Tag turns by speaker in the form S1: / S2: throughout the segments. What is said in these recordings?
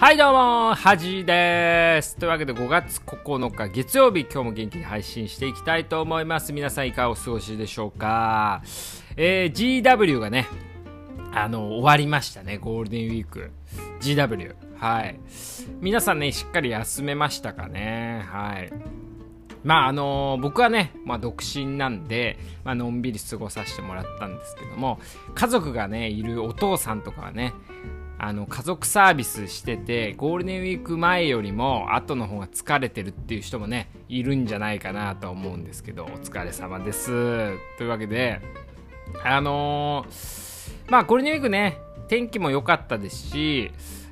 S1: はいどうも、はじです。というわけで5月9日月曜日、今日も元気に配信していきたいと思います。皆さんいかがお過ごしでしょうか？えー、GW がね、あの、終わりましたね、ゴールデンウィーク。GW。はい。皆さんね、しっかり休めましたかね？はい。まああのー、僕はね、まあ、独身なんで、まあのんびり過ごさせてもらったんですけども家族がねいるお父さんとかはねあの家族サービスしててゴールデンウィーク前よりも後の方が疲れてるっていう人もねいるんじゃないかなと思うんですけどお疲れ様ですというわけであのー、まあゴールデンウィークね天気も良かったですし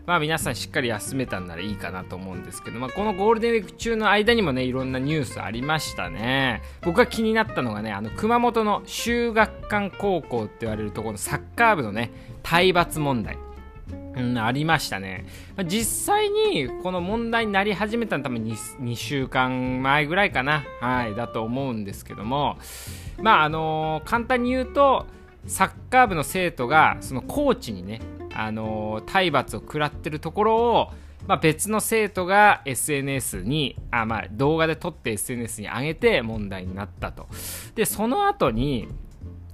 S1: まあ皆さんしっかり休めたんならいいかなと思うんですけど、まあこのゴールデンウィーク中の間にもね、いろんなニュースありましたね。僕が気になったのがね、あの熊本の修学館高校って言われるところのサッカー部のね、体罰問題。うん、ありましたね。実際にこの問題になり始めたの多分 2, 2週間前ぐらいかな。はい、だと思うんですけども、まああのー、簡単に言うと、サッカー部の生徒がそのコーチにね、あのー、体罰を食らってるところを、まあ、別の生徒が SNS にあ、まあ、動画で撮って SNS に上げて問題になったと。で、その後に、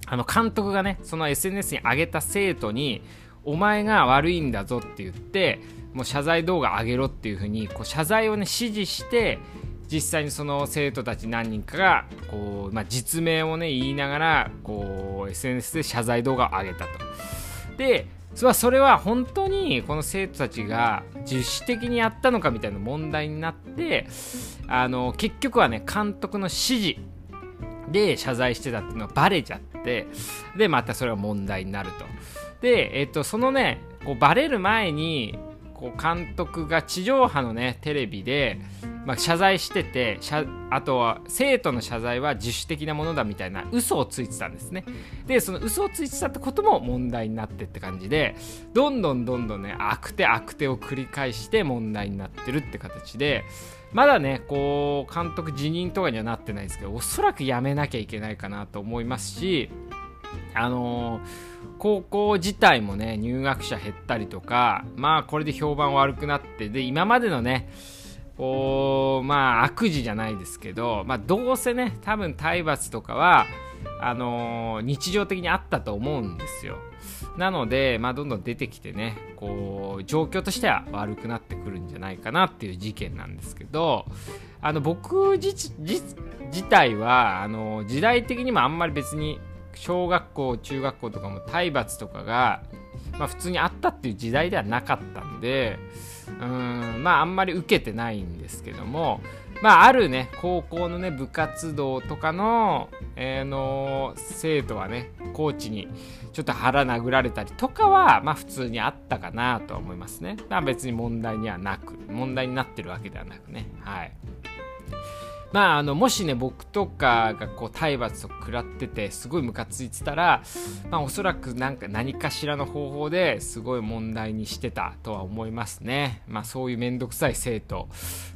S1: あの監督がね、その SNS に上げた生徒に、お前が悪いんだぞって言ってもう謝罪動画上げろっていう風にこう謝罪をね指示して実際にその生徒たち何人かがこう、まあ、実名をね言いながらこう SNS で謝罪動画を上げたと。でそれは本当にこの生徒たちが自主的にやったのかみたいな問題になってあの結局はね監督の指示で謝罪してたっていうのがバレちゃってでまたそれが問題になると。で、えっと、そのね、こうバレる前に、こう監督が地上波のね、テレビで、まあ、謝罪しててあとは生徒の謝罪は自主的なものだみたいな嘘をついてたんですね。でその嘘をついてたってことも問題になってって感じでどんどんどんどんね悪手悪手を繰り返して問題になってるって形でまだねこう監督辞任とかにはなってないですけどおそらくやめなきゃいけないかなと思いますしあのー高校自体もね入学者減ったりとかまあこれで評判悪くなってで今までのねこうまあ悪事じゃないですけど、まあ、どうせね多分体罰とかはあのー、日常的にあったと思うんですよ。なので、まあ、どんどん出てきてねこう状況としては悪くなってくるんじゃないかなっていう事件なんですけどあの僕自体はあの時代的にもあんまり別に小学校中学校とかも体罰とかが、まあ、普通にあったっていう時代ではなかったんでうんまああんまり受けてないんですけどもまああるね高校のね部活動とかの,、えー、の生徒はねコーチにちょっと腹殴られたりとかはまあ普通にあったかなとは思いますね。まあ別に問題にはなく問題になってるわけではなくね。はい。まあ、あのもしね僕とかがこう体罰を食らっててすごいムカついてたら、まあ、おそらくなんか何かしらの方法ですごい問題にしてたとは思いますね、まあ、そういう面倒くさい生徒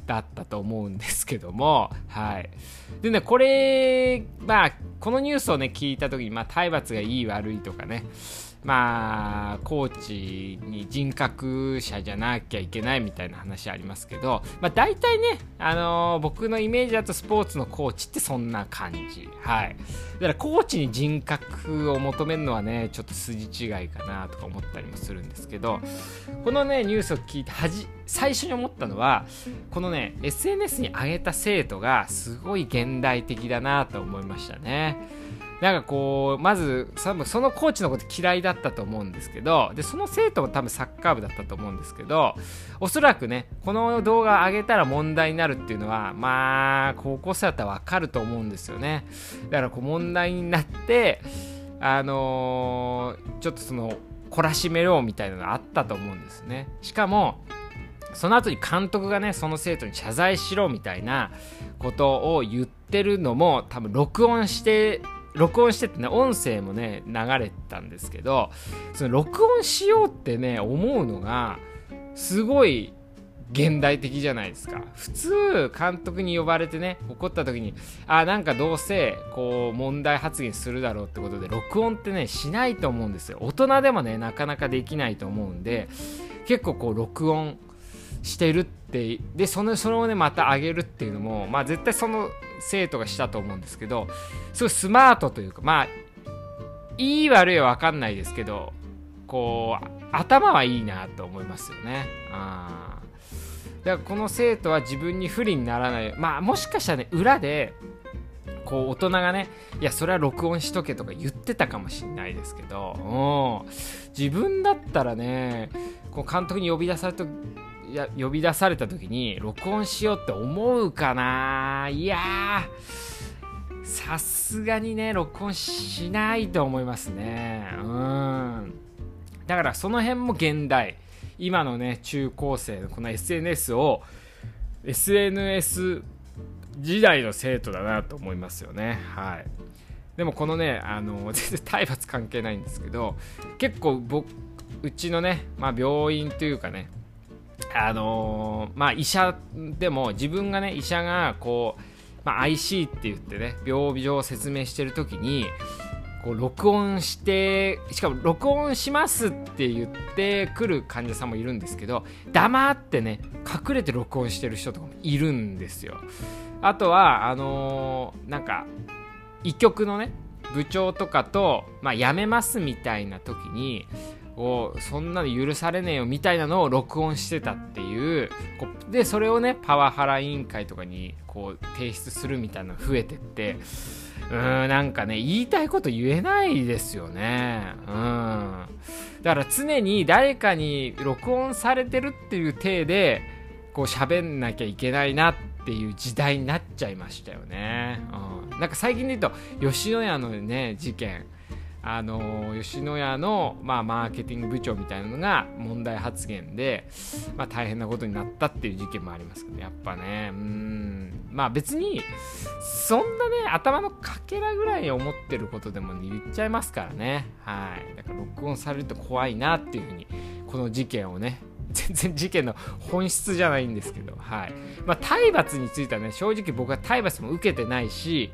S1: だったと思うんですけどもはい。でねこれまあこのニュースをね聞いた時に、まあ、体罰がいい悪いとかねまあ、コーチに人格者じゃなきゃいけないみたいな話ありますけど、まあ、大体ね、あのー、僕のイメージだとスポーツのコーチってそんな感じ。はい。だからコーチに人格を求めるのはね、ちょっと筋違いかなとか思ったりもするんですけど、このね、ニュースを聞いてはじ、最初に思ったのは、このね、SNS に上げた生徒がすごい現代的だなと思いましたね。なんかこうまずそのコーチのこと嫌いだったと思うんですけどでその生徒も多分サッカー部だったと思うんですけどおそらくねこの動画上げたら問題になるっていうのはまあ高校生だったら分かると思うんですよね。だからこう問題になってあのー、ちょっとその懲らしめようみたいなのがあったと思うんですね。しかもその後に監督がねその生徒に謝罪しろみたいなことを言ってるのも多分録音して録音しててね音声もね流れたんですけどその録音しようってね思うのがすごい現代的じゃないですか。普通監督に呼ばれてね怒った時にあなんかどうせこう問題発言するだろうってことで録音ってねしないと思うんですよ。大人でもねなかなかできないと思うんで結構こう録音してるってでそのそれをねまた上げるっていうのもまあ絶対その生徒がしたと思うんですけどすごいスマートというかまあいい悪いは分かんないですけどこう頭はいいなと思いますよね。あだからこの生徒は自分に不利にならない。まあもしかしたらね裏でこう大人がねいやそれは録音しとけとか言ってたかもしんないですけど自分だったらねこう監督に呼び出されたや呼び出された時に録音しようって思うかな？いやさすがにね録音しないと思いますね。うん。だからその辺も現代。今のね中高生のこの SNS を SNS 時代の生徒だなと思いますよね。はい。でもこのねあの 全然体罰関係ないんですけど結構僕うちのね、まあ、病院というかねあのー、まあ医者でも自分がね医者がこう、まあ、IC って言ってね病状を説明してる時にこう録音してしかも録音しますって言ってくる患者さんもいるんですけど黙ってね隠れて録音してる人とかもいるんですよ。あとはあのー、なんか医局のね部長とかと、まあ、辞めますみたいな時にをそんなの許されねえよみたいなのを録音してたっていうでそれをねパワハラ委員会とかにこう提出するみたいなの増えてってうーんなんかね言いたいこと言えないですよね。うん。だから常に誰かに録音されてるっていう体でこう喋んなきゃいけないなっていう時代になっちゃいましたよね、うん、なんか最近で言うと吉野家のね事件。あの吉野家の、まあ、マーケティング部長みたいなのが問題発言で、まあ、大変なことになったっていう事件もありますけどやっぱね。うん。まあ別にそんなね頭のかけらぐらい思ってることでも、ね、言っちゃいますからね。はい。だから録音されると怖いなっていうふうにこの事件をね 全然事件の本質じゃないんですけど、はい。まあ、体罰についてはね正直僕は体罰も受けてないし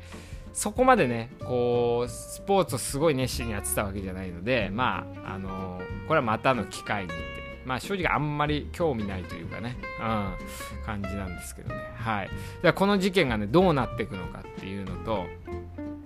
S1: そこまでねこうスポーツをすごい熱心にやってたわけじゃないのでまああのこれはまたの機会にってまあ正直あんまり興味ないというかね、うん、感じなんですけどね。はい。でこの事件がねどうなっていくのかっていうのと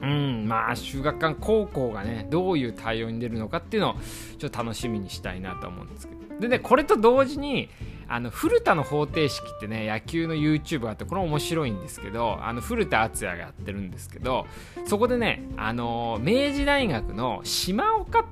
S1: うんまあ修学館高校がねどういう対応に出るのかっていうのをちょっと楽しみにしたいなと思うんですけど。でねこれと同時にあの古田の方程式ってね野球の YouTube があってこれ面白いんですけどあの古田敦也がやってるんですけどそこでねあの明治大学の島岡っ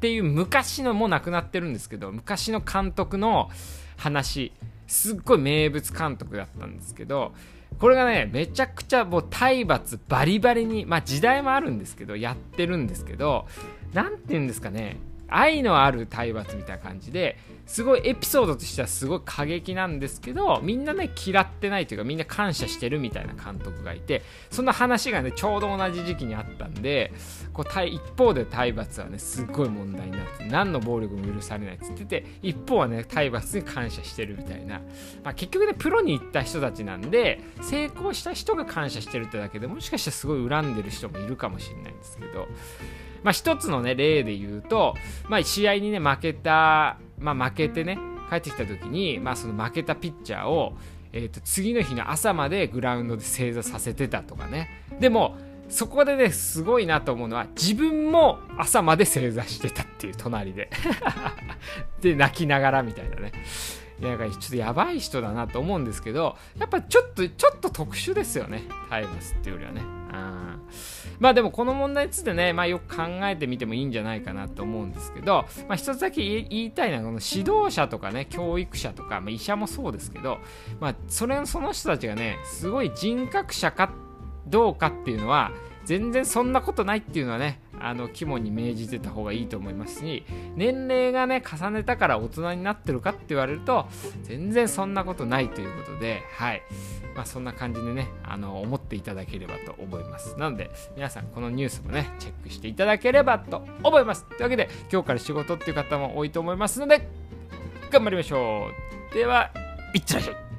S1: ていう昔のもう亡くなってるんですけど昔の監督の話すっごい名物監督だったんですけどこれがねめちゃくちゃもう体罰バリバリにまあ時代もあるんですけどやってるんですけど何て言うんですかね愛のある体罰みたいな感じですごいエピソードとしてはすごい過激なんですけどみんなね嫌ってないというかみんな感謝してるみたいな監督がいてそんな話がねちょうど同じ時期にあったんでこう一方で体罰はねすっごい問題になって何の暴力も許されないって言ってて一方はね体罰に感謝してるみたいな、まあ、結局ねプロに行った人たちなんで成功した人が感謝してるってだけでもしかしたらすごい恨んでる人もいるかもしれないんですけどまあ、一つのね例で言うと、まあ、試合にね負けた、まあ、負けてね帰ってきた時に、まあ、その負けたピッチャーを、えー、と次の日の朝までグラウンドで正座させてたとかね。でもそこでねすごいなと思うのは自分も朝まで正座してたっていう隣で。で泣きながらみたいなね。いやちょっとやばい人だなと思うんですけどやっぱちょっとちょっと特殊ですよねタイムスっていうよりはね。うんまあでもこの問題についてね、まあ、よく考えてみてもいいんじゃないかなと思うんですけど、まあ、一つだけ言いたいのはこの指導者とかね教育者とか、まあ、医者もそうですけど、まあ、それその人たちがねすごい人格者かどうかっていうのは全然そんなことないっていうのはねあの肝に銘じてた方がいいと思いますし年齢がね重ねたから大人になってるかって言われると全然そんなことないということではい。まあ、そんな感じでねあの思っていただければと思います。なので皆さんこのニュースもねチェックしていただければと思います。というわけで今日から仕事っていう方も多いと思いますので頑張りましょう。ではいってらっしゃい。